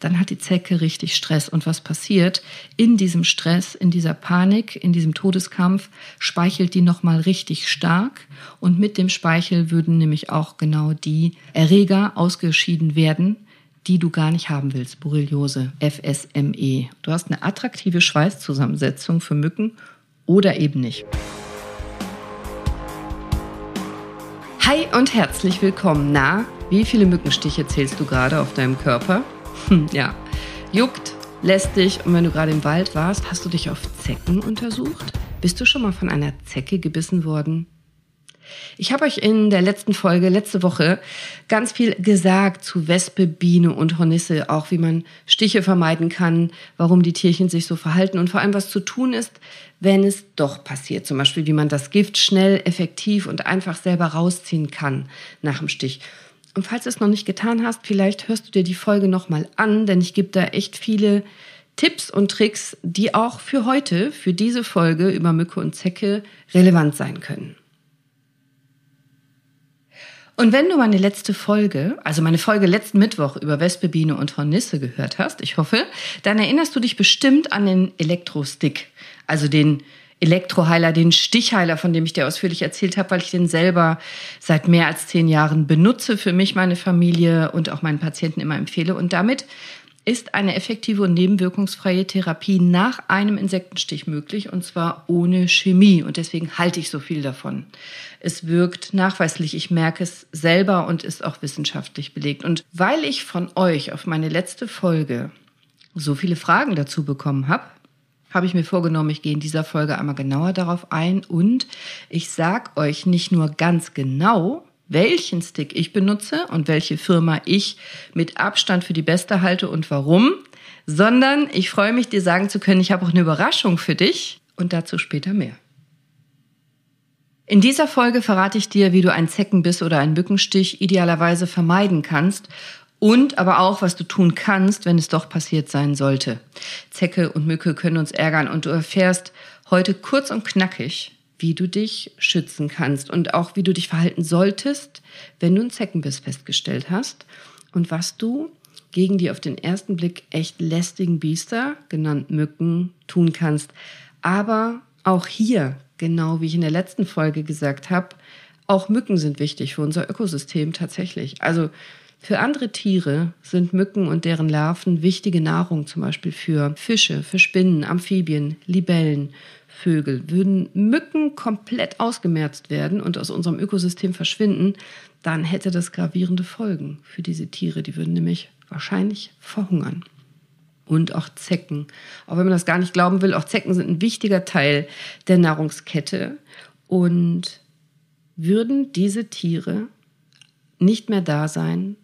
dann hat die Zecke richtig Stress. Und was passiert? In diesem Stress, in dieser Panik, in diesem Todeskampf speichelt die nochmal richtig stark. Und mit dem Speichel würden nämlich auch genau die Erreger ausgeschieden werden, die du gar nicht haben willst. Borreliose, FSME. Du hast eine attraktive Schweißzusammensetzung für Mücken oder eben nicht. Hi und herzlich willkommen. Na, wie viele Mückenstiche zählst du gerade auf deinem Körper? Hm, ja, juckt, lästig und wenn du gerade im Wald warst, hast du dich auf Zecken untersucht? Bist du schon mal von einer Zecke gebissen worden? Ich habe euch in der letzten Folge, letzte Woche, ganz viel gesagt zu Wespe, Biene und Hornisse, auch wie man Stiche vermeiden kann, warum die Tierchen sich so verhalten und vor allem, was zu tun ist, wenn es doch passiert. Zum Beispiel, wie man das Gift schnell, effektiv und einfach selber rausziehen kann nach dem Stich. Und falls du es noch nicht getan hast, vielleicht hörst du dir die Folge nochmal an, denn ich gebe da echt viele Tipps und Tricks, die auch für heute, für diese Folge über Mücke und Zecke relevant sein können. Und wenn du meine letzte Folge, also meine Folge letzten Mittwoch über Wespe, Biene und Hornisse gehört hast, ich hoffe, dann erinnerst du dich bestimmt an den Elektrostick, also den Elektroheiler, den Stichheiler, von dem ich dir ausführlich erzählt habe, weil ich den selber seit mehr als zehn Jahren benutze, für mich, meine Familie und auch meinen Patienten immer empfehle. Und damit ist eine effektive und nebenwirkungsfreie Therapie nach einem Insektenstich möglich und zwar ohne Chemie und deswegen halte ich so viel davon. Es wirkt nachweislich, ich merke es selber und ist auch wissenschaftlich belegt. Und weil ich von euch auf meine letzte Folge so viele Fragen dazu bekommen habe, habe ich mir vorgenommen, ich gehe in dieser Folge einmal genauer darauf ein und ich sage euch nicht nur ganz genau, welchen Stick ich benutze und welche Firma ich mit Abstand für die beste halte und warum, sondern ich freue mich, dir sagen zu können, ich habe auch eine Überraschung für dich und dazu später mehr. In dieser Folge verrate ich dir, wie du einen Zeckenbiss oder einen Mückenstich idealerweise vermeiden kannst und aber auch, was du tun kannst, wenn es doch passiert sein sollte. Zecke und Mücke können uns ärgern und du erfährst heute kurz und knackig, wie du dich schützen kannst und auch wie du dich verhalten solltest, wenn du einen Zeckenbiss festgestellt hast und was du gegen die auf den ersten Blick echt lästigen Biester, genannt Mücken, tun kannst. Aber auch hier, genau wie ich in der letzten Folge gesagt habe, auch Mücken sind wichtig für unser Ökosystem tatsächlich. Also für andere Tiere sind Mücken und deren Larven wichtige Nahrung, zum Beispiel für Fische, für Spinnen, Amphibien, Libellen, Vögel. Würden Mücken komplett ausgemerzt werden und aus unserem Ökosystem verschwinden, dann hätte das gravierende Folgen für diese Tiere. Die würden nämlich wahrscheinlich verhungern. Und auch Zecken. Auch wenn man das gar nicht glauben will, auch Zecken sind ein wichtiger Teil der Nahrungskette. Und würden diese Tiere nicht mehr da sein,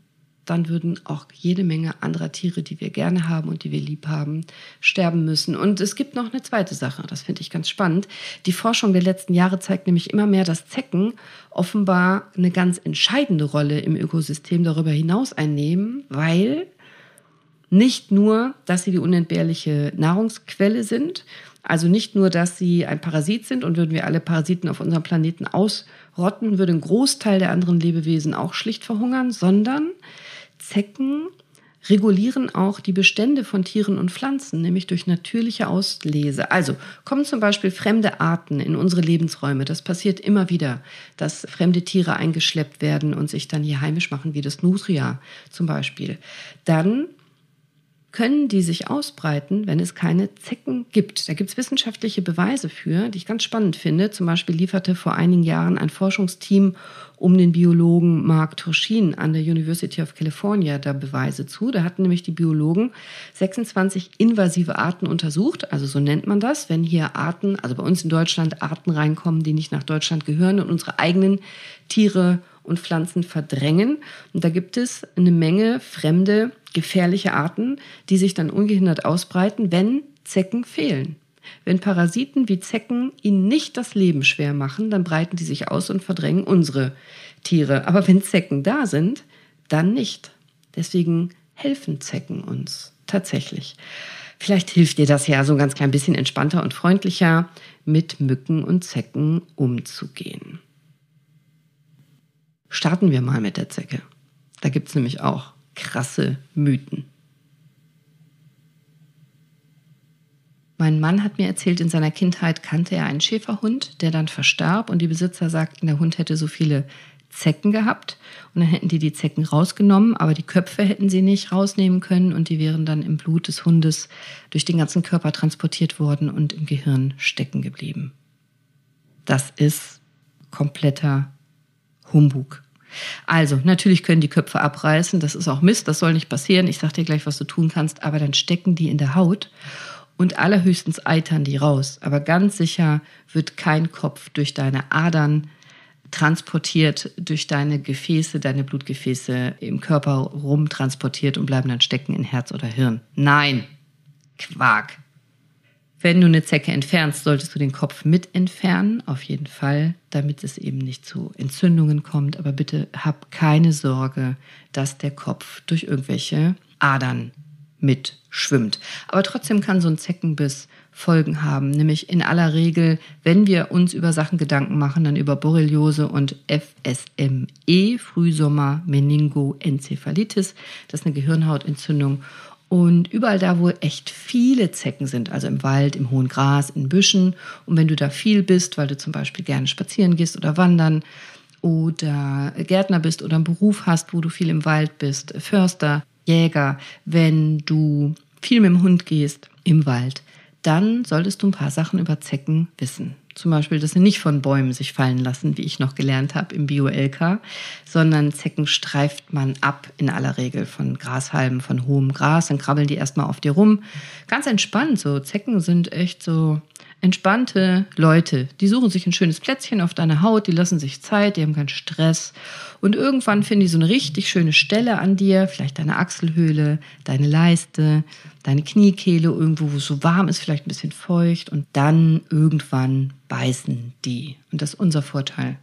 dann würden auch jede Menge anderer Tiere, die wir gerne haben und die wir lieb haben, sterben müssen. Und es gibt noch eine zweite Sache, das finde ich ganz spannend. Die Forschung der letzten Jahre zeigt nämlich immer mehr, dass Zecken offenbar eine ganz entscheidende Rolle im Ökosystem darüber hinaus einnehmen, weil nicht nur, dass sie die unentbehrliche Nahrungsquelle sind, also nicht nur, dass sie ein Parasit sind und würden wir alle Parasiten auf unserem Planeten ausrotten, würde ein Großteil der anderen Lebewesen auch schlicht verhungern, sondern Zecken regulieren auch die Bestände von Tieren und Pflanzen, nämlich durch natürliche Auslese. Also kommen zum Beispiel fremde Arten in unsere Lebensräume. Das passiert immer wieder, dass fremde Tiere eingeschleppt werden und sich dann hier heimisch machen, wie das Nutria zum Beispiel. Dann können die sich ausbreiten, wenn es keine Zecken gibt. Da gibt es wissenschaftliche Beweise für, die ich ganz spannend finde. Zum Beispiel lieferte vor einigen Jahren ein Forschungsteam um den Biologen Mark Turchin an der University of California da Beweise zu. Da hatten nämlich die Biologen 26 invasive Arten untersucht, also so nennt man das, wenn hier Arten, also bei uns in Deutschland Arten reinkommen, die nicht nach Deutschland gehören und unsere eigenen Tiere und Pflanzen verdrängen. Und da gibt es eine Menge fremde, gefährliche Arten, die sich dann ungehindert ausbreiten, wenn Zecken fehlen. Wenn Parasiten wie Zecken ihnen nicht das Leben schwer machen, dann breiten die sich aus und verdrängen unsere Tiere. Aber wenn Zecken da sind, dann nicht. Deswegen helfen Zecken uns tatsächlich. Vielleicht hilft dir das ja so ein ganz klein bisschen entspannter und freundlicher mit Mücken und Zecken umzugehen. Starten wir mal mit der Zecke. Da gibt es nämlich auch krasse Mythen. Mein Mann hat mir erzählt, in seiner Kindheit kannte er einen Schäferhund, der dann verstarb und die Besitzer sagten, der Hund hätte so viele Zecken gehabt und dann hätten die die Zecken rausgenommen, aber die Köpfe hätten sie nicht rausnehmen können und die wären dann im Blut des Hundes durch den ganzen Körper transportiert worden und im Gehirn stecken geblieben. Das ist kompletter Humbug. Also, natürlich können die Köpfe abreißen, das ist auch Mist, das soll nicht passieren. Ich sag dir gleich, was du tun kannst, aber dann stecken die in der Haut und allerhöchstens eitern die raus. Aber ganz sicher wird kein Kopf durch deine Adern transportiert, durch deine Gefäße, deine Blutgefäße im Körper rumtransportiert und bleiben dann stecken in Herz oder Hirn. Nein, Quark. Wenn du eine Zecke entfernst, solltest du den Kopf mit entfernen, auf jeden Fall, damit es eben nicht zu Entzündungen kommt. Aber bitte hab keine Sorge, dass der Kopf durch irgendwelche Adern mitschwimmt. Aber trotzdem kann so ein Zeckenbiss Folgen haben, nämlich in aller Regel, wenn wir uns über Sachen Gedanken machen, dann über Borreliose und FSME, Frühsommer Meningoenzephalitis, das ist eine Gehirnhautentzündung und überall da, wo echt viele Zecken sind, also im Wald, im hohen Gras, in Büschen, und wenn du da viel bist, weil du zum Beispiel gerne spazieren gehst oder wandern oder Gärtner bist oder einen Beruf hast, wo du viel im Wald bist, Förster, Jäger, wenn du viel mit dem Hund gehst im Wald, dann solltest du ein paar Sachen über Zecken wissen. Zum Beispiel, dass sie nicht von Bäumen sich fallen lassen, wie ich noch gelernt habe im Bio-LK, sondern Zecken streift man ab in aller Regel von Grashalmen, von hohem Gras. Dann krabbeln die erstmal auf dir rum. Ganz entspannt so. Zecken sind echt so entspannte Leute. Die suchen sich ein schönes Plätzchen auf deiner Haut, die lassen sich Zeit, die haben keinen Stress. Und irgendwann finden die so eine richtig schöne Stelle an dir, vielleicht deine Achselhöhle, deine Leiste, deine Kniekehle, irgendwo, wo es so warm ist, vielleicht ein bisschen feucht. Und dann irgendwann beißen die. Und das ist unser Vorteil.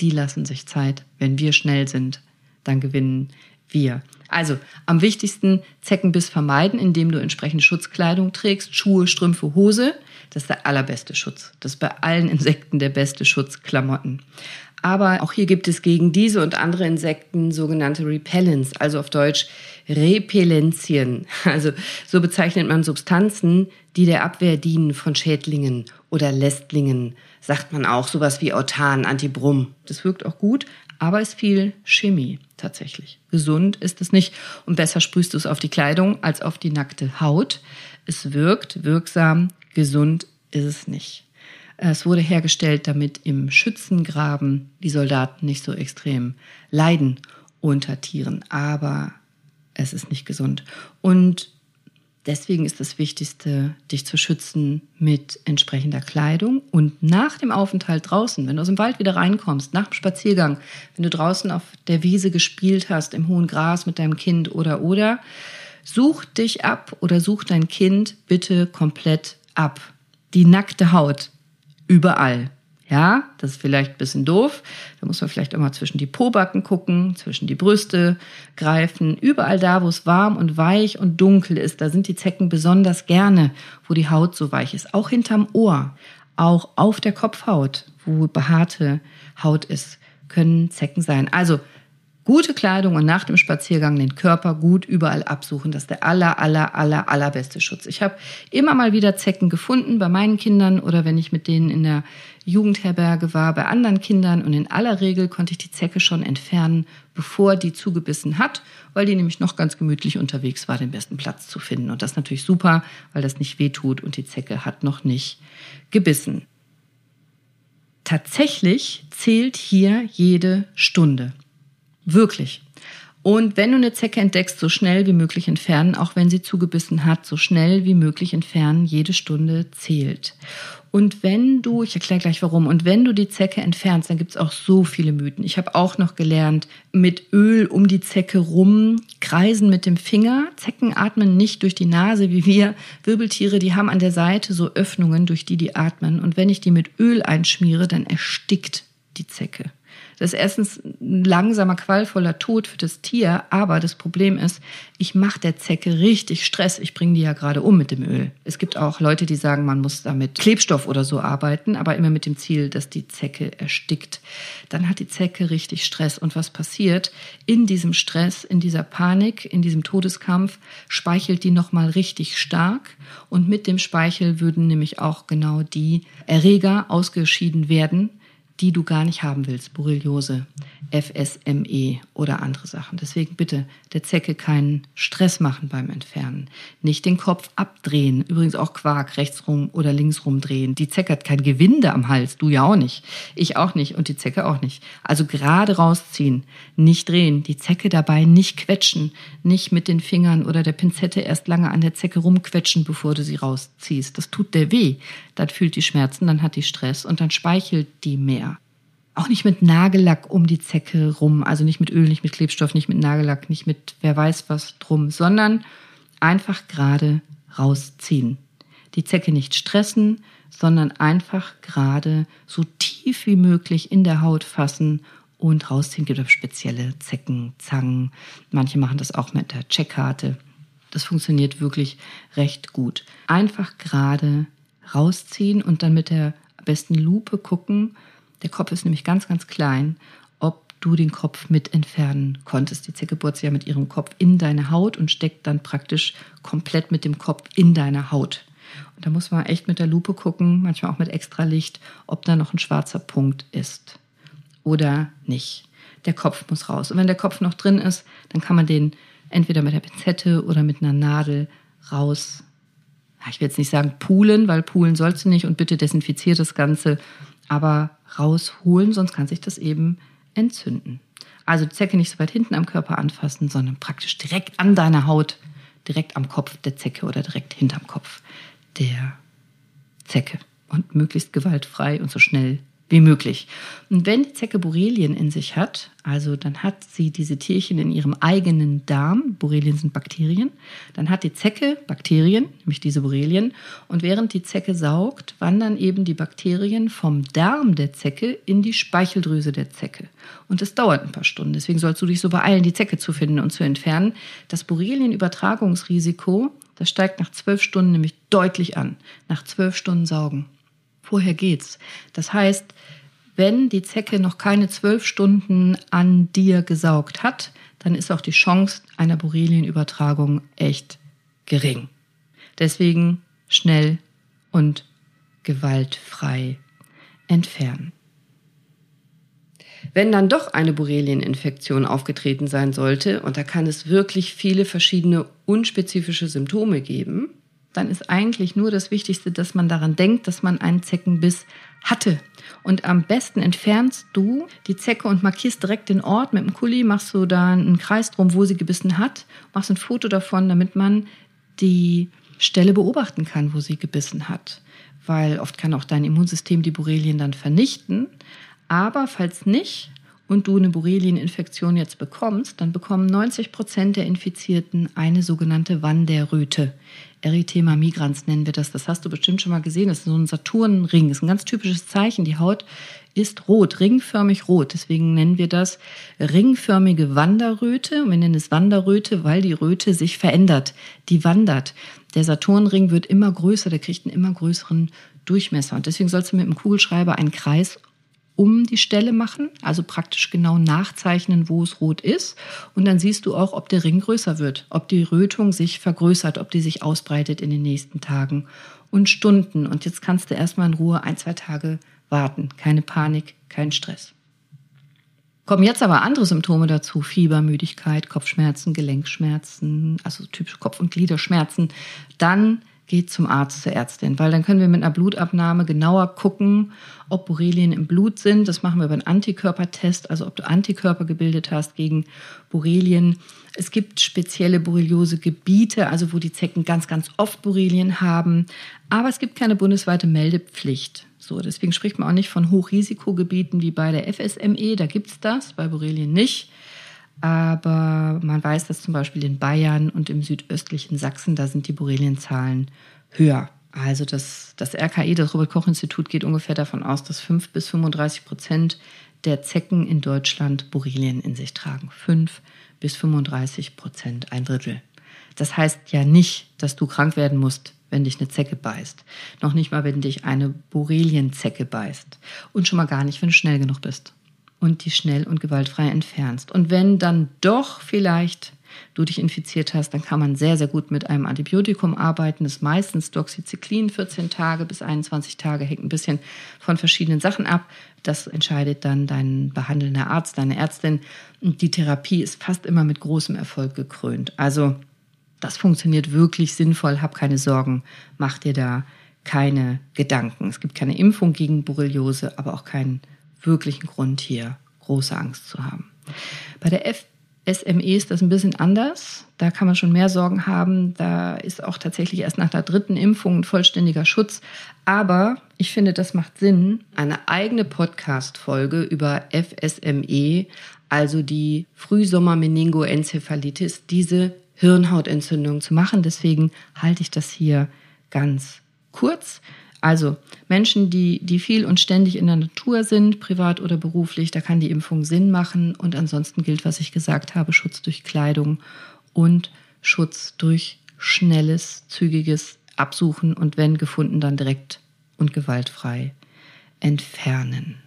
Die lassen sich Zeit. Wenn wir schnell sind, dann gewinnen wir. Also am wichtigsten Zeckenbiss vermeiden, indem du entsprechende Schutzkleidung trägst, Schuhe, Strümpfe, Hose. Das ist der allerbeste Schutz. Das ist bei allen Insekten der beste Schutz, Klamotten. Aber auch hier gibt es gegen diese und andere Insekten sogenannte Repellents, also auf Deutsch Repellenzien. Also so bezeichnet man Substanzen, die der Abwehr dienen von Schädlingen oder Lästlingen. Sagt man auch sowas wie Autan, Antibrum. Das wirkt auch gut, aber ist viel Chemie tatsächlich. Gesund ist es nicht und besser sprühst du es auf die Kleidung als auf die nackte Haut. Es wirkt wirksam, gesund ist es nicht. Es wurde hergestellt, damit im Schützengraben die Soldaten nicht so extrem leiden unter Tieren, aber es ist nicht gesund. Und Deswegen ist das Wichtigste, dich zu schützen mit entsprechender Kleidung und nach dem Aufenthalt draußen, wenn du aus dem Wald wieder reinkommst, nach dem Spaziergang, wenn du draußen auf der Wiese gespielt hast, im hohen Gras mit deinem Kind oder oder, such dich ab oder such dein Kind bitte komplett ab. Die nackte Haut überall. Ja, das ist vielleicht ein bisschen doof. Da muss man vielleicht mal zwischen die Pobacken gucken, zwischen die Brüste greifen. Überall da, wo es warm und weich und dunkel ist, da sind die Zecken besonders gerne, wo die Haut so weich ist. Auch hinterm Ohr, auch auf der Kopfhaut, wo behaarte Haut ist, können Zecken sein. Also Gute Kleidung und nach dem Spaziergang den Körper gut überall absuchen. Das ist der aller, aller, aller, allerbeste Schutz. Ich habe immer mal wieder Zecken gefunden bei meinen Kindern oder wenn ich mit denen in der Jugendherberge war, bei anderen Kindern. Und in aller Regel konnte ich die Zecke schon entfernen, bevor die zugebissen hat, weil die nämlich noch ganz gemütlich unterwegs war, den besten Platz zu finden. Und das ist natürlich super, weil das nicht wehtut und die Zecke hat noch nicht gebissen. Tatsächlich zählt hier jede Stunde. Wirklich. Und wenn du eine Zecke entdeckst, so schnell wie möglich entfernen, auch wenn sie zugebissen hat, so schnell wie möglich entfernen, jede Stunde zählt. Und wenn du, ich erkläre gleich warum, und wenn du die Zecke entfernst, dann gibt es auch so viele Mythen. Ich habe auch noch gelernt, mit Öl um die Zecke rum, kreisen mit dem Finger. Zecken atmen nicht durch die Nase wie wir. Wirbeltiere, die haben an der Seite so Öffnungen, durch die die atmen. Und wenn ich die mit Öl einschmiere, dann erstickt die Zecke. Das ist erstens ein langsamer, qualvoller Tod für das Tier, aber das Problem ist, ich mache der Zecke richtig Stress. Ich bringe die ja gerade um mit dem Öl. Es gibt auch Leute, die sagen, man muss damit Klebstoff oder so arbeiten, aber immer mit dem Ziel, dass die Zecke erstickt. Dann hat die Zecke richtig Stress. Und was passiert? In diesem Stress, in dieser Panik, in diesem Todeskampf speichelt die nochmal richtig stark. Und mit dem Speichel würden nämlich auch genau die Erreger ausgeschieden werden, die du gar nicht haben willst. Borreliose, FSME oder andere Sachen. Deswegen bitte der Zecke keinen Stress machen beim Entfernen. Nicht den Kopf abdrehen. Übrigens auch Quark rechtsrum oder linksrum drehen. Die Zecke hat kein Gewinde am Hals. Du ja auch nicht. Ich auch nicht und die Zecke auch nicht. Also gerade rausziehen. Nicht drehen. Die Zecke dabei nicht quetschen. Nicht mit den Fingern oder der Pinzette erst lange an der Zecke rumquetschen, bevor du sie rausziehst. Das tut der weh. Dann fühlt die Schmerzen, dann hat die Stress und dann speichelt die mehr. Auch nicht mit Nagellack um die Zecke rum, also nicht mit Öl, nicht mit Klebstoff, nicht mit Nagellack, nicht mit wer weiß was drum, sondern einfach gerade rausziehen. Die Zecke nicht stressen, sondern einfach gerade so tief wie möglich in der Haut fassen und rausziehen. Es gibt spezielle Zecken, Zangen. Manche machen das auch mit der Checkkarte. Das funktioniert wirklich recht gut. Einfach gerade rausziehen und dann mit der besten Lupe gucken, der Kopf ist nämlich ganz, ganz klein, ob du den Kopf mit entfernen konntest. Die Zecke bohrt sich ja mit ihrem Kopf in deine Haut und steckt dann praktisch komplett mit dem Kopf in deine Haut. Und da muss man echt mit der Lupe gucken, manchmal auch mit Extralicht, ob da noch ein schwarzer Punkt ist oder nicht. Der Kopf muss raus. Und wenn der Kopf noch drin ist, dann kann man den entweder mit der Pinzette oder mit einer Nadel raus. Ich will jetzt nicht sagen poolen, weil poolen sollst du nicht und bitte desinfiziert das Ganze aber rausholen, sonst kann sich das eben entzünden. Also die Zecke nicht so weit hinten am Körper anfassen, sondern praktisch direkt an deiner Haut, direkt am Kopf der Zecke oder direkt hinterm Kopf der Zecke und möglichst gewaltfrei und so schnell wie möglich. Und wenn die Zecke Borrelien in sich hat, also dann hat sie diese Tierchen in ihrem eigenen Darm, Borrelien sind Bakterien, dann hat die Zecke Bakterien, nämlich diese Borrelien, und während die Zecke saugt, wandern eben die Bakterien vom Darm der Zecke in die Speicheldrüse der Zecke. Und das dauert ein paar Stunden, deswegen sollst du dich so beeilen, die Zecke zu finden und zu entfernen. Das Borrelienübertragungsrisiko, das steigt nach zwölf Stunden nämlich deutlich an, nach zwölf Stunden Saugen. Vorher geht's. Das heißt, wenn die Zecke noch keine zwölf Stunden an dir gesaugt hat, dann ist auch die Chance einer Borrelienübertragung echt gering. Deswegen schnell und gewaltfrei entfernen. Wenn dann doch eine Borrelieninfektion aufgetreten sein sollte, und da kann es wirklich viele verschiedene unspezifische Symptome geben, dann ist eigentlich nur das Wichtigste, dass man daran denkt, dass man einen Zeckenbiss hatte. Und am besten entfernst du die Zecke und markierst direkt den Ort mit dem Kuli, machst du da einen Kreis drum, wo sie gebissen hat, machst ein Foto davon, damit man die Stelle beobachten kann, wo sie gebissen hat. Weil oft kann auch dein Immunsystem die Borrelien dann vernichten. Aber falls nicht, und du eine Borrelieninfektion jetzt bekommst, dann bekommen 90 Prozent der Infizierten eine sogenannte Wanderröte. Erythema migrans nennen wir das. Das hast du bestimmt schon mal gesehen. Das ist so ein Saturnring. Das ist ein ganz typisches Zeichen. Die Haut ist rot, ringförmig rot. Deswegen nennen wir das ringförmige Wanderröte. Und wir nennen es Wanderröte, weil die Röte sich verändert. Die wandert. Der Saturnring wird immer größer, der kriegt einen immer größeren Durchmesser. Und deswegen sollst du mit dem Kugelschreiber einen Kreis um die Stelle machen, also praktisch genau nachzeichnen, wo es rot ist. Und dann siehst du auch, ob der Ring größer wird, ob die Rötung sich vergrößert, ob die sich ausbreitet in den nächsten Tagen und Stunden. Und jetzt kannst du erstmal in Ruhe ein, zwei Tage warten. Keine Panik, kein Stress. Kommen jetzt aber andere Symptome dazu. Fieber, Müdigkeit, Kopfschmerzen, Gelenkschmerzen, also typische Kopf- und Gliederschmerzen. Dann geht zum Arzt, zur Ärztin, weil dann können wir mit einer Blutabnahme genauer gucken, ob Borrelien im Blut sind. Das machen wir über einen Antikörpertest, also ob du Antikörper gebildet hast gegen Borrelien. Es gibt spezielle Borreliose-Gebiete, also wo die Zecken ganz, ganz oft Borrelien haben. Aber es gibt keine bundesweite Meldepflicht. So, deswegen spricht man auch nicht von Hochrisikogebieten wie bei der FSME, da gibt es das, bei Borrelien nicht. Aber man weiß, dass zum Beispiel in Bayern und im südöstlichen Sachsen, da sind die Borrelienzahlen höher. Also das, das RKI, das Robert-Koch-Institut, geht ungefähr davon aus, dass 5 bis 35 Prozent der Zecken in Deutschland Borrelien in sich tragen. 5 bis 35 Prozent, ein Drittel. Das heißt ja nicht, dass du krank werden musst, wenn dich eine Zecke beißt. Noch nicht mal, wenn dich eine Borrelienzecke beißt. Und schon mal gar nicht, wenn du schnell genug bist und die schnell und gewaltfrei entfernst. Und wenn dann doch vielleicht du dich infiziert hast, dann kann man sehr, sehr gut mit einem Antibiotikum arbeiten. Das ist meistens Doxycyclin, 14 Tage bis 21 Tage, hängt ein bisschen von verschiedenen Sachen ab. Das entscheidet dann dein behandelnder Arzt, deine Ärztin. Und die Therapie ist fast immer mit großem Erfolg gekrönt. Also das funktioniert wirklich sinnvoll. Hab keine Sorgen, mach dir da keine Gedanken. Es gibt keine Impfung gegen Borreliose, aber auch keinen wirklichen Grund hier große Angst zu haben. Bei der FSME ist das ein bisschen anders. Da kann man schon mehr Sorgen haben. Da ist auch tatsächlich erst nach der dritten Impfung ein vollständiger Schutz. Aber ich finde, das macht Sinn, eine eigene Podcast-Folge über FSME, also die Frühsommer-Meningoenzephalitis, diese Hirnhautentzündung zu machen. Deswegen halte ich das hier ganz kurz. Also Menschen, die, die viel und ständig in der Natur sind, privat oder beruflich, da kann die Impfung Sinn machen. Und ansonsten gilt, was ich gesagt habe, Schutz durch Kleidung und Schutz durch schnelles, zügiges Absuchen und wenn gefunden, dann direkt und gewaltfrei entfernen.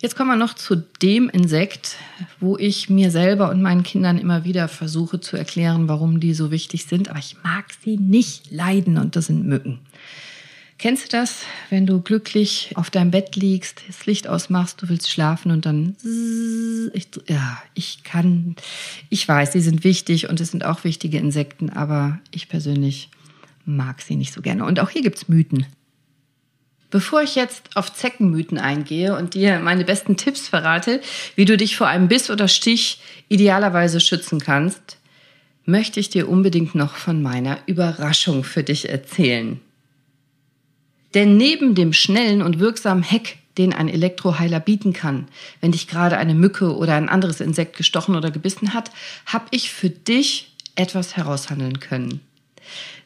Jetzt kommen wir noch zu dem Insekt, wo ich mir selber und meinen Kindern immer wieder versuche zu erklären, warum die so wichtig sind, aber ich mag sie nicht leiden und das sind Mücken. Kennst du das, wenn du glücklich auf deinem Bett liegst, das Licht ausmachst, du willst schlafen und dann, ich, ja, ich kann, ich weiß, sie sind wichtig und es sind auch wichtige Insekten, aber ich persönlich mag sie nicht so gerne. Und auch hier gibt's Mythen. Bevor ich jetzt auf Zeckenmythen eingehe und dir meine besten Tipps verrate, wie du dich vor einem Biss oder Stich idealerweise schützen kannst, möchte ich dir unbedingt noch von meiner Überraschung für dich erzählen. Denn neben dem schnellen und wirksamen Heck, den ein Elektroheiler bieten kann, wenn dich gerade eine Mücke oder ein anderes Insekt gestochen oder gebissen hat, habe ich für dich etwas heraushandeln können.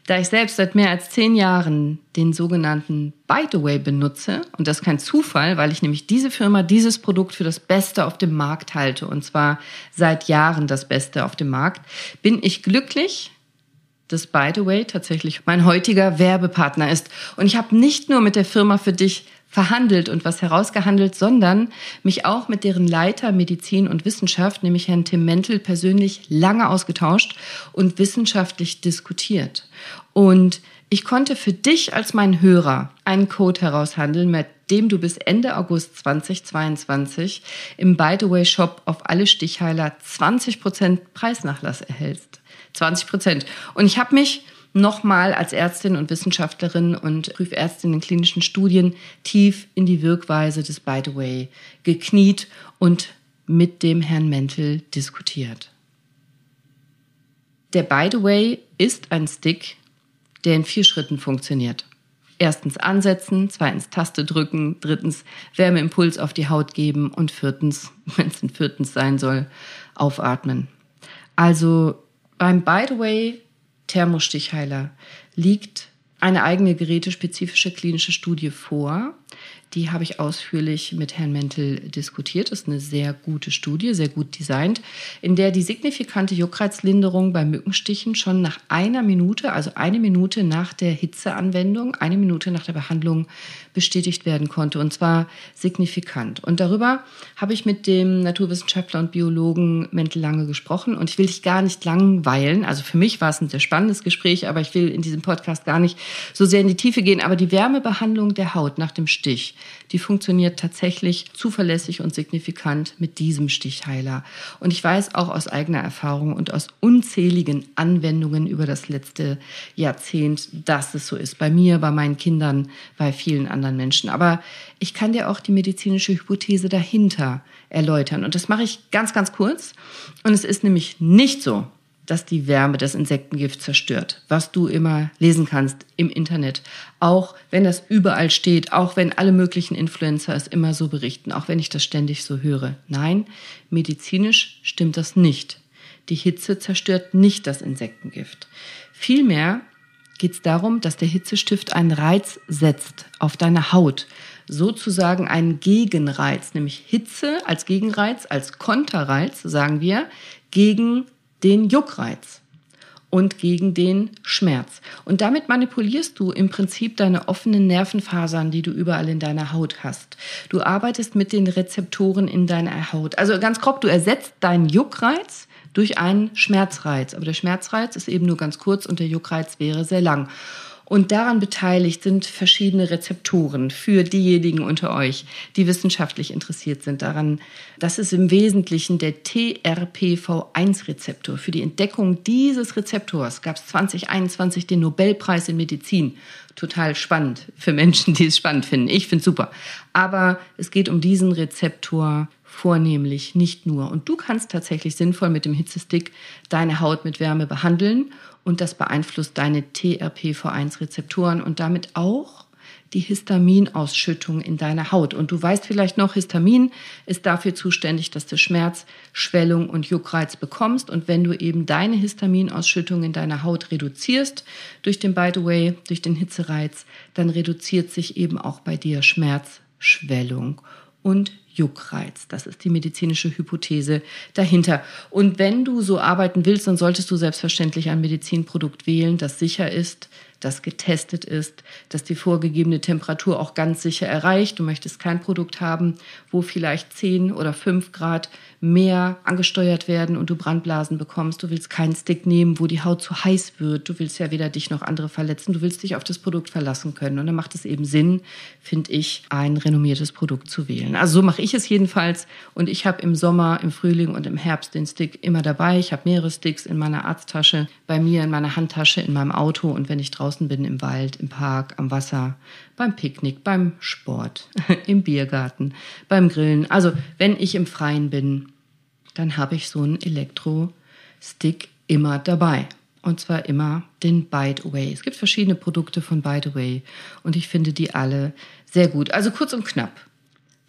Da ich selbst seit mehr als zehn Jahren den sogenannten By the Way benutze, und das ist kein Zufall, weil ich nämlich diese Firma, dieses Produkt für das Beste auf dem Markt halte, und zwar seit Jahren das Beste auf dem Markt, bin ich glücklich, dass By the Way tatsächlich mein heutiger Werbepartner ist. Und ich habe nicht nur mit der Firma für dich verhandelt und was herausgehandelt, sondern mich auch mit deren Leiter Medizin und Wissenschaft, nämlich Herrn Tim Mentel, persönlich lange ausgetauscht und wissenschaftlich diskutiert. Und ich konnte für dich als mein Hörer einen Code heraushandeln, mit dem du bis Ende August 2022 im By the Way Shop auf alle Stichheiler 20% Preisnachlass erhältst. 20 Prozent. Und ich habe mich nochmal als Ärztin und Wissenschaftlerin und Prüfärztin in klinischen Studien tief in die Wirkweise des By the Way gekniet und mit dem Herrn Mentel diskutiert. Der By the Way ist ein Stick, der in vier Schritten funktioniert. Erstens ansetzen, zweitens Taste drücken, drittens Wärmeimpuls auf die Haut geben und viertens, wenn es ein viertens sein soll, aufatmen. Also beim By the Way Thermostichheiler. Liegt eine eigene gerätespezifische klinische Studie vor, die habe ich ausführlich mit Herrn Mentel diskutiert. Das ist eine sehr gute Studie, sehr gut designt, in der die signifikante Juckreizlinderung bei Mückenstichen schon nach einer Minute, also eine Minute nach der Hitzeanwendung, eine Minute nach der Behandlung bestätigt werden konnte. Und zwar signifikant. Und darüber habe ich mit dem Naturwissenschaftler und Biologen Mentel lange gesprochen. Und ich will dich gar nicht langweilen. Also für mich war es ein sehr spannendes Gespräch, aber ich will in diesem Podcast gar nicht so sehr in die Tiefe gehen. Aber die Wärmebehandlung der Haut nach dem Stich, die funktioniert tatsächlich zuverlässig und signifikant mit diesem Stichheiler. Und ich weiß auch aus eigener Erfahrung und aus unzähligen Anwendungen über das letzte Jahrzehnt, dass es so ist. Bei mir, bei meinen Kindern, bei vielen anderen Menschen. Aber ich kann dir auch die medizinische Hypothese dahinter erläutern. Und das mache ich ganz, ganz kurz. Und es ist nämlich nicht so, dass die Wärme das Insektengift zerstört, was du immer lesen kannst im Internet. Auch wenn das überall steht, auch wenn alle möglichen Influencer es immer so berichten, auch wenn ich das ständig so höre. Nein, medizinisch stimmt das nicht. Die Hitze zerstört nicht das Insektengift. Vielmehr geht es darum, dass der Hitzestift einen Reiz setzt auf deine Haut. Sozusagen einen Gegenreiz, nämlich Hitze als Gegenreiz, als Konterreiz, sagen wir, gegen den Juckreiz und gegen den Schmerz. Und damit manipulierst du im Prinzip deine offenen Nervenfasern, die du überall in deiner Haut hast. Du arbeitest mit den Rezeptoren in deiner Haut. Also ganz grob, du ersetzt deinen Juckreiz durch einen Schmerzreiz. Aber der Schmerzreiz ist eben nur ganz kurz und der Juckreiz wäre sehr lang. Und daran beteiligt sind verschiedene Rezeptoren für diejenigen unter euch, die wissenschaftlich interessiert sind daran. Das ist im Wesentlichen der TRPV1-Rezeptor. Für die Entdeckung dieses Rezeptors gab es 2021 den Nobelpreis in Medizin. Total spannend für Menschen, die es spannend finden. Ich finde es super. Aber es geht um diesen Rezeptor vornehmlich, nicht nur. Und du kannst tatsächlich sinnvoll mit dem Hitzestick deine Haut mit Wärme behandeln und das beeinflusst deine TRPV1-Rezeptoren und damit auch die Histaminausschüttung in deiner Haut. Und du weißt vielleicht noch, Histamin ist dafür zuständig, dass du Schmerz, Schwellung und Juckreiz bekommst. Und wenn du eben deine Histaminausschüttung in deiner Haut reduzierst, durch den By the Way, durch den Hitzereiz, dann reduziert sich eben auch bei dir Schmerz, Schwellung und Juckreiz. Das ist die medizinische Hypothese dahinter. Und wenn du so arbeiten willst, dann solltest du selbstverständlich ein Medizinprodukt wählen, das sicher ist, das getestet ist, das die vorgegebene Temperatur auch ganz sicher erreicht. Du möchtest kein Produkt haben, wo vielleicht 10 oder 5 Grad mehr angesteuert werden und du Brandblasen bekommst. Du willst keinen Stick nehmen, wo die Haut zu heiß wird. Du willst ja weder dich noch andere verletzen. Du willst dich auf das Produkt verlassen können. Und dann macht es eben Sinn, finde ich, ein renommiertes Produkt zu wählen. Also so mache ich es jedenfalls. Und ich habe im Sommer, im Frühling und im Herbst den Stick immer dabei. Ich habe mehrere Sticks in meiner Arzttasche, bei mir in meiner Handtasche, in meinem Auto und wenn ich draußen bin, im Wald, im Park, am Wasser, beim Picknick, beim Sport, im Biergarten, beim Grillen. Also wenn ich im Freien bin, dann habe ich so einen Elektro-Stick immer dabei. Und zwar immer den Bite Away. Es gibt verschiedene Produkte von Bite Away und ich finde die alle sehr gut. Also kurz und knapp.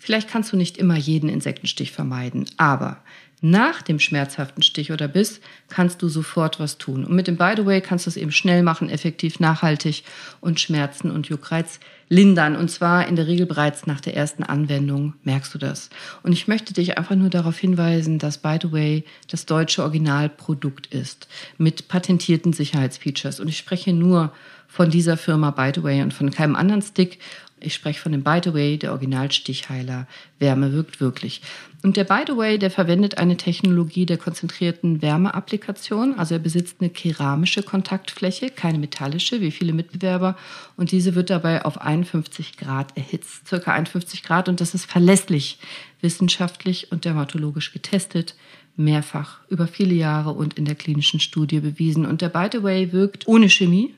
Vielleicht kannst du nicht immer jeden Insektenstich vermeiden, aber nach dem schmerzhaften Stich oder Biss kannst du sofort was tun. Und mit dem By the Way kannst du es eben schnell machen, effektiv, nachhaltig und Schmerzen und Juckreiz lindern. Und zwar in der Regel bereits nach der ersten Anwendung merkst du das. Und ich möchte dich einfach nur darauf hinweisen, dass By the Way das deutsche Originalprodukt ist mit patentierten Sicherheitsfeatures. Und ich spreche nur von dieser Firma By the Way und von keinem anderen Stick. Ich spreche von dem By the Way, der Originalstichheiler. Wärme wirkt wirklich. Und der By the Way, der verwendet eine Technologie der konzentrierten Wärmeapplikation. Also er besitzt eine keramische Kontaktfläche, keine metallische, wie viele Mitbewerber. Und diese wird dabei auf 51 Grad erhitzt, circa 51 Grad. Und das ist verlässlich, wissenschaftlich und dermatologisch getestet mehrfach über viele Jahre und in der klinischen Studie bewiesen. Und der By the Way wirkt ohne Chemie,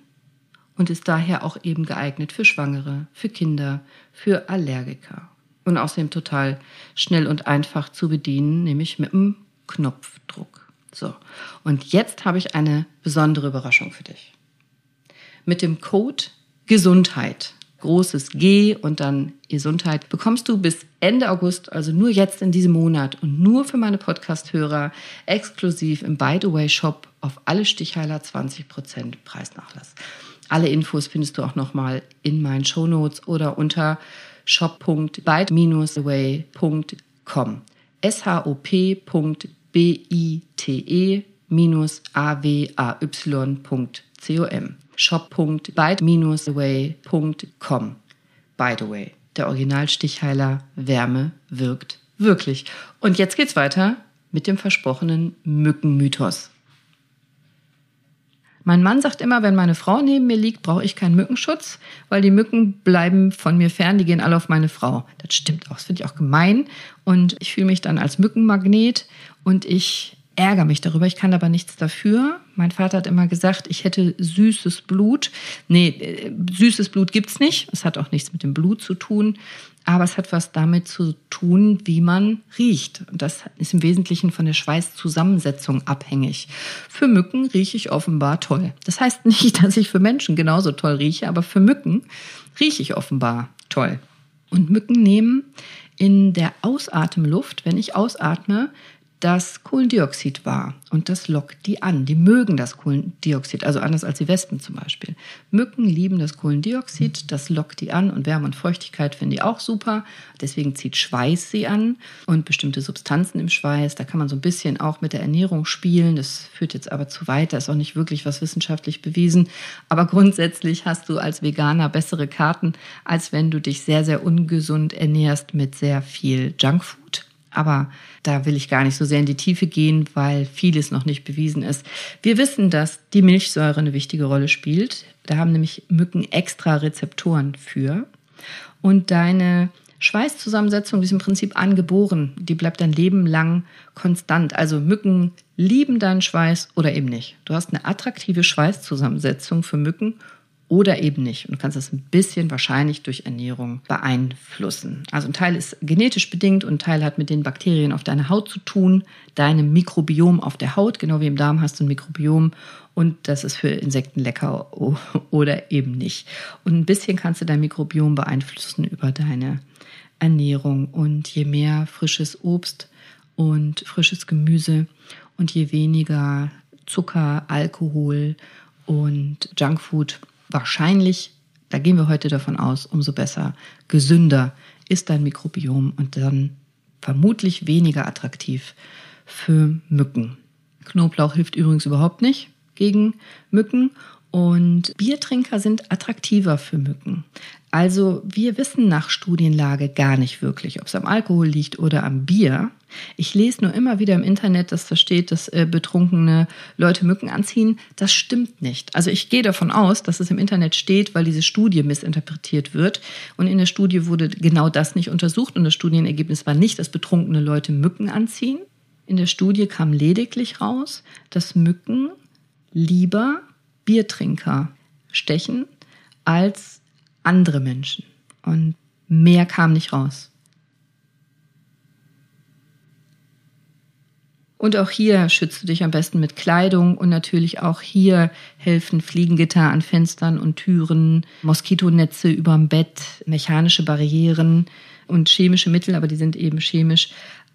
und ist daher auch eben geeignet für Schwangere, für Kinder, für Allergiker. Und außerdem total schnell und einfach zu bedienen, nämlich mit einem Knopfdruck. So, und jetzt habe ich eine besondere Überraschung für dich. Mit dem Code Gesundheit, großes G und dann Gesundheit, bekommst du bis Ende August, also nur jetzt in diesem Monat und nur für meine Podcast-Hörer, exklusiv im By the Way Shop auf alle Stichheiler 20% Preisnachlass. Alle Infos findest du auch nochmal in meinen Shownotes oder unter shop.bite-away.com. shop.bite-away.com. shop.bite-away.com. By the way, der Originalstichheiler Wärme wirkt wirklich. Und jetzt geht's weiter mit dem versprochenen Mückenmythos. Mein Mann sagt immer, wenn meine Frau neben mir liegt, brauche ich keinen Mückenschutz, weil die Mücken bleiben von mir fern, die gehen alle auf meine Frau. Das stimmt auch, das finde ich auch gemein. Und ich fühle mich dann als Mückenmagnet und ich ärgere mich darüber. Ich kann aber nichts dafür. Mein Vater hat immer gesagt, ich hätte süßes Blut. Nee, äh, süßes Blut gibt's nicht. Es hat auch nichts mit dem Blut zu tun aber es hat was damit zu tun, wie man riecht. Und das ist im Wesentlichen von der Schweißzusammensetzung abhängig. Für Mücken rieche ich offenbar toll. Das heißt nicht, dass ich für Menschen genauso toll rieche, aber für Mücken rieche ich offenbar toll. Und Mücken nehmen in der Ausatemluft, wenn ich ausatme, das Kohlendioxid wahr und das lockt die an. Die mögen das Kohlendioxid, also anders als die Wespen zum Beispiel. Mücken lieben das Kohlendioxid, das lockt die an und Wärme und Feuchtigkeit finden die auch super. Deswegen zieht Schweiß sie an und bestimmte Substanzen im Schweiß. Da kann man so ein bisschen auch mit der Ernährung spielen. Das führt jetzt aber zu weit, da ist auch nicht wirklich was wissenschaftlich bewiesen. Aber grundsätzlich hast du als Veganer bessere Karten, als wenn du dich sehr, sehr ungesund ernährst mit sehr viel Junkfood. Aber da will ich gar nicht so sehr in die Tiefe gehen, weil vieles noch nicht bewiesen ist. Wir wissen, dass die Milchsäure eine wichtige Rolle spielt. Da haben nämlich Mücken extra Rezeptoren für. Und deine Schweißzusammensetzung ist im Prinzip angeboren. Die bleibt dein Leben lang konstant. Also Mücken lieben deinen Schweiß oder eben nicht. Du hast eine attraktive Schweißzusammensetzung für Mücken oder eben nicht. Und du kannst das ein bisschen wahrscheinlich durch Ernährung beeinflussen. Also ein Teil ist genetisch bedingt und ein Teil hat mit den Bakterien auf deiner Haut zu tun, deinem Mikrobiom auf der Haut, genau wie im Darm hast du ein Mikrobiom und das ist für Insekten lecker oder eben nicht. Und ein bisschen kannst du dein Mikrobiom beeinflussen über deine Ernährung und je mehr frisches Obst und frisches Gemüse und je weniger Zucker, Alkohol und Junkfood wahrscheinlich, da gehen wir heute davon aus, umso besser, gesünder ist dein Mikrobiom und dann vermutlich weniger attraktiv für Mücken. Knoblauch hilft übrigens überhaupt nicht gegen Mücken und Biertrinker sind attraktiver für Mücken. Also wir wissen nach Studienlage gar nicht wirklich, ob es am Alkohol liegt oder am Bier. Ich lese nur immer wieder im Internet, dass da steht, dass äh, betrunkene Leute Mücken anziehen. Das stimmt nicht. Also ich gehe davon aus, dass es im Internet steht, weil diese Studie missinterpretiert wird. Und in der Studie wurde genau das nicht untersucht und das Studienergebnis war nicht, dass betrunkene Leute Mücken anziehen. In der Studie kam lediglich raus, dass Mücken lieber Biertrinker stechen als andere Menschen. Und mehr kam nicht raus. Und auch hier schützt du dich am besten mit Kleidung und natürlich auch hier helfen Fliegengitter an Fenstern und Türen, Moskitonetze überm Bett, mechanische Barrieren und chemische Mittel, aber die sind eben chemisch.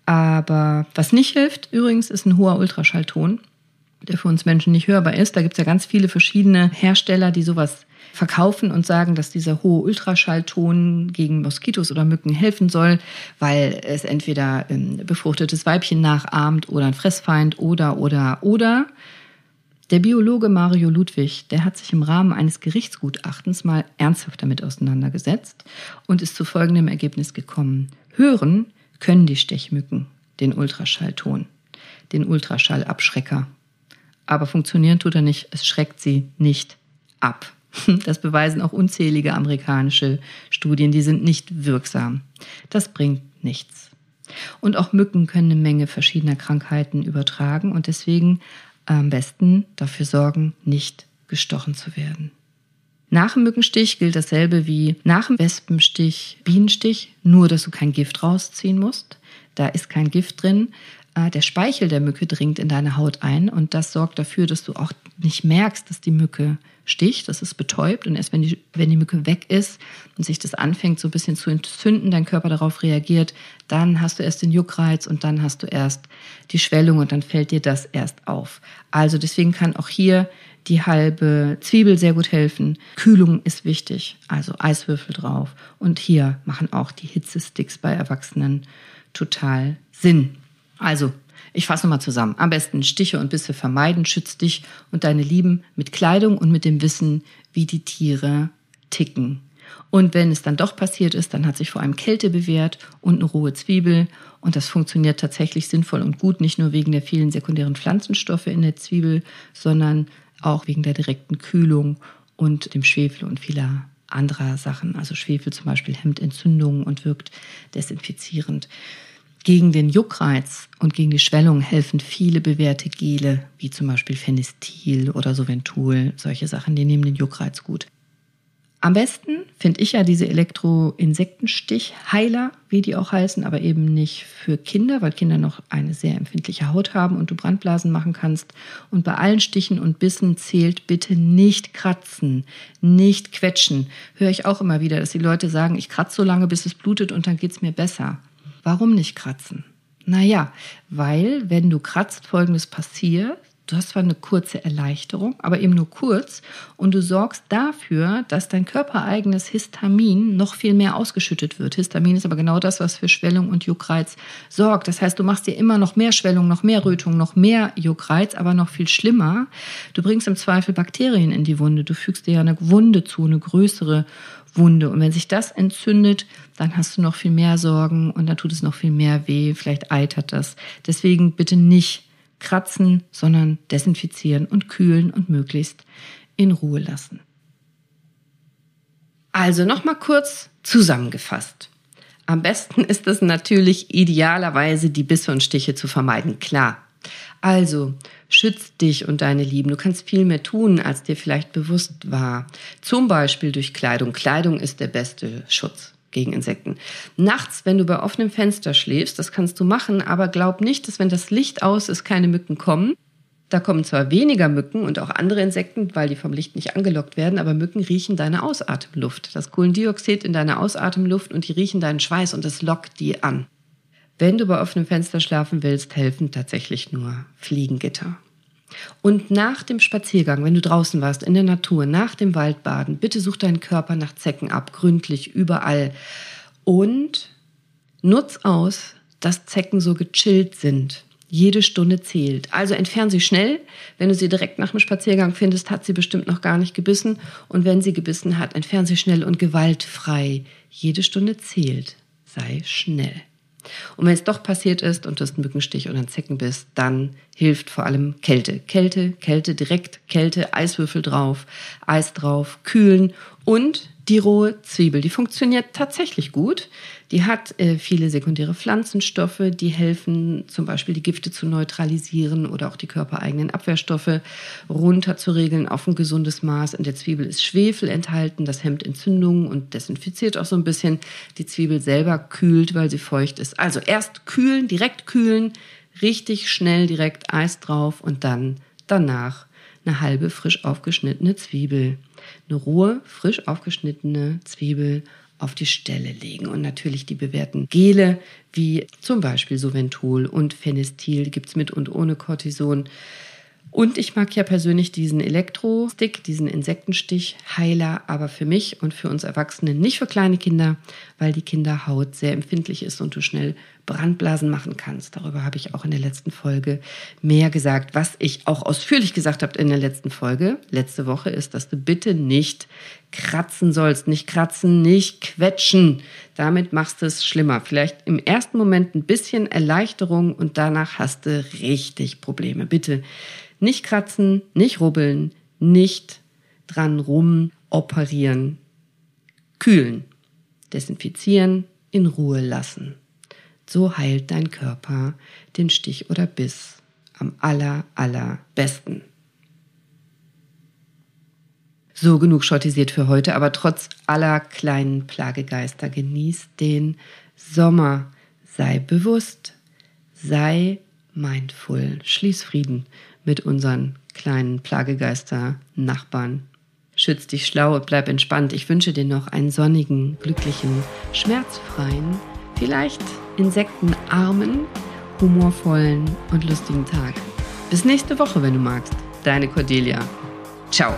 Aber was nicht hilft übrigens, ist ein hoher Ultraschallton der für uns Menschen nicht hörbar ist. Da gibt es ja ganz viele verschiedene Hersteller, die sowas verkaufen und sagen, dass dieser hohe Ultraschallton gegen Moskitos oder Mücken helfen soll, weil es entweder ein befruchtetes Weibchen nachahmt oder ein Fressfeind oder, oder, oder. Der Biologe Mario Ludwig, der hat sich im Rahmen eines Gerichtsgutachtens mal ernsthaft damit auseinandergesetzt und ist zu folgendem Ergebnis gekommen. Hören können die Stechmücken den Ultraschallton, den Ultraschallabschrecker aber funktionieren tut er nicht. Es schreckt sie nicht ab. Das beweisen auch unzählige amerikanische Studien, die sind nicht wirksam. Das bringt nichts. Und auch Mücken können eine Menge verschiedener Krankheiten übertragen und deswegen am besten dafür sorgen, nicht gestochen zu werden. Nach dem Mückenstich gilt dasselbe wie nach dem Wespenstich, Bienenstich, nur dass du kein Gift rausziehen musst. Da ist kein Gift drin. Äh, der Speichel der Mücke dringt in deine Haut ein und das sorgt dafür, dass du auch nicht merkst, dass die Mücke sticht, das ist betäubt und erst wenn die, wenn die Mücke weg ist und sich das anfängt so ein bisschen zu entzünden, dein Körper darauf reagiert, dann hast du erst den Juckreiz und dann hast du erst die Schwellung und dann fällt dir das erst auf. Also deswegen kann auch hier die halbe Zwiebel sehr gut helfen. Kühlung ist wichtig, also Eiswürfel drauf. Und hier machen auch die Hitzesticks bei Erwachsenen total Sinn. Also, ich fasse nochmal zusammen. Am besten Stiche und Bisse vermeiden, schütz dich und deine Lieben mit Kleidung und mit dem Wissen, wie die Tiere ticken. Und wenn es dann doch passiert ist, dann hat sich vor allem Kälte bewährt und eine rohe Zwiebel. Und das funktioniert tatsächlich sinnvoll und gut, nicht nur wegen der vielen sekundären Pflanzenstoffe in der Zwiebel, sondern auch wegen der direkten Kühlung und dem Schwefel und vieler anderer Sachen. Also Schwefel zum Beispiel hemmt Entzündungen und wirkt desinfizierend. Gegen den Juckreiz und gegen die Schwellung helfen viele bewährte Gele, wie zum Beispiel Phenestil oder Soventul, solche Sachen, die nehmen den Juckreiz gut. Am besten finde ich ja diese Elektroinsektenstichheiler, wie die auch heißen, aber eben nicht für Kinder, weil Kinder noch eine sehr empfindliche Haut haben und du Brandblasen machen kannst. Und bei allen Stichen und Bissen zählt bitte nicht kratzen, nicht quetschen. Höre ich auch immer wieder, dass die Leute sagen, ich kratze so lange, bis es blutet und dann geht es mir besser. Warum nicht kratzen? Naja, weil wenn du kratzt, folgendes passiert. Du hast zwar eine kurze Erleichterung, aber eben nur kurz. Und du sorgst dafür, dass dein körpereigenes Histamin noch viel mehr ausgeschüttet wird. Histamin ist aber genau das, was für Schwellung und Juckreiz sorgt. Das heißt, du machst dir immer noch mehr Schwellung, noch mehr Rötung, noch mehr Juckreiz, aber noch viel schlimmer. Du bringst im Zweifel Bakterien in die Wunde. Du fügst dir ja eine Wunde zu, eine größere Wunde. Und wenn sich das entzündet, dann hast du noch viel mehr Sorgen und dann tut es noch viel mehr weh. Vielleicht eitert das. Deswegen bitte nicht kratzen, sondern desinfizieren und kühlen und möglichst in Ruhe lassen. Also nochmal kurz zusammengefasst. Am besten ist es natürlich idealerweise, die Bisse und Stiche zu vermeiden, klar. Also, schütz dich und deine Lieben. Du kannst viel mehr tun, als dir vielleicht bewusst war. Zum Beispiel durch Kleidung. Kleidung ist der beste Schutz gegen Insekten. Nachts, wenn du bei offenem Fenster schläfst, das kannst du machen, aber glaub nicht, dass wenn das Licht aus ist, keine Mücken kommen. Da kommen zwar weniger Mücken und auch andere Insekten, weil die vom Licht nicht angelockt werden, aber Mücken riechen deine Ausatemluft. Das Kohlendioxid in deiner Ausatemluft und die riechen deinen Schweiß und es lockt die an. Wenn du bei offenem Fenster schlafen willst, helfen tatsächlich nur Fliegengitter. Und nach dem Spaziergang, wenn du draußen warst, in der Natur, nach dem Waldbaden, bitte such deinen Körper nach Zecken ab, gründlich, überall. Und nutz aus, dass Zecken so gechillt sind. Jede Stunde zählt. Also entfern sie schnell. Wenn du sie direkt nach dem Spaziergang findest, hat sie bestimmt noch gar nicht gebissen. Und wenn sie gebissen hat, entfern sie schnell und gewaltfrei. Jede Stunde zählt. Sei schnell. Und wenn es doch passiert ist und du hast einen Mückenstich oder einen Zeckenbiss, dann hilft vor allem Kälte. Kälte, Kälte, direkt Kälte, Eiswürfel drauf, Eis drauf, kühlen und die rohe Zwiebel. Die funktioniert tatsächlich gut. Die hat äh, viele sekundäre Pflanzenstoffe, die helfen zum Beispiel die Gifte zu neutralisieren oder auch die körpereigenen Abwehrstoffe runterzuregeln auf ein gesundes Maß. In der Zwiebel ist Schwefel enthalten, das hemmt Entzündungen und desinfiziert auch so ein bisschen. Die Zwiebel selber kühlt, weil sie feucht ist. Also erst kühlen, direkt kühlen, richtig schnell direkt Eis drauf und dann danach eine halbe frisch aufgeschnittene Zwiebel. Eine rohe, frisch aufgeschnittene Zwiebel auf die Stelle legen. Und natürlich die bewährten Gele, wie zum Beispiel Soventol und Phenestil, gibt es mit und ohne Cortison. Und ich mag ja persönlich diesen Elektrostick, diesen Insektenstich-Heiler, aber für mich und für uns Erwachsene nicht für kleine Kinder, weil die Kinderhaut sehr empfindlich ist und du schnell Brandblasen machen kannst. Darüber habe ich auch in der letzten Folge mehr gesagt. Was ich auch ausführlich gesagt habe in der letzten Folge, letzte Woche, ist, dass du bitte nicht kratzen sollst. Nicht kratzen, nicht quetschen. Damit machst du es schlimmer. Vielleicht im ersten Moment ein bisschen Erleichterung und danach hast du richtig Probleme. Bitte nicht kratzen, nicht rubbeln, nicht dran rum operieren. Kühlen, desinfizieren, in Ruhe lassen. So heilt dein Körper den Stich oder Biss am aller, allerbesten. So genug schottisiert für heute, aber trotz aller kleinen Plagegeister genieß den Sommer. Sei bewusst, sei mindful, schließ Frieden mit unseren kleinen Plagegeister-Nachbarn. Schütz dich schlau und bleib entspannt. Ich wünsche dir noch einen sonnigen, glücklichen, schmerzfreien, vielleicht insektenarmen, humorvollen und lustigen Tag. Bis nächste Woche, wenn du magst. Deine Cordelia. Ciao.